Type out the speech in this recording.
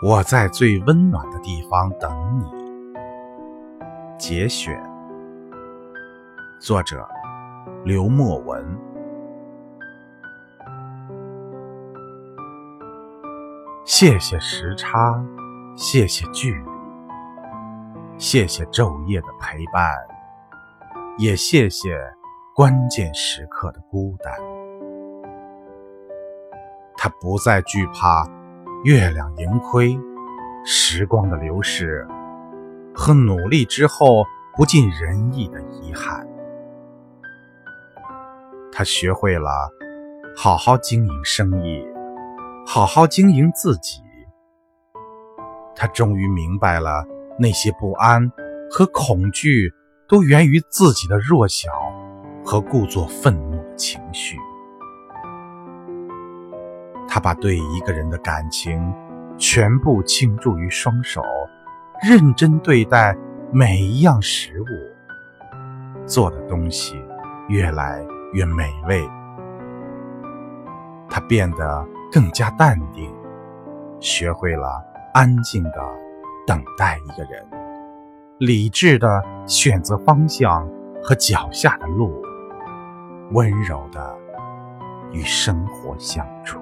我在最温暖的地方等你。节选，作者刘墨文。谢谢时差，谢谢距离，谢谢昼夜的陪伴，也谢谢关键时刻的孤单。他不再惧怕。月亮盈亏，时光的流逝和努力之后不尽人意的遗憾。他学会了好好经营生意，好好经营自己。他终于明白了，那些不安和恐惧都源于自己的弱小和故作愤怒的情绪。他把对一个人的感情全部倾注于双手，认真对待每一样食物，做的东西越来越美味。他变得更加淡定，学会了安静的等待一个人，理智的选择方向和脚下的路，温柔的与生活相处。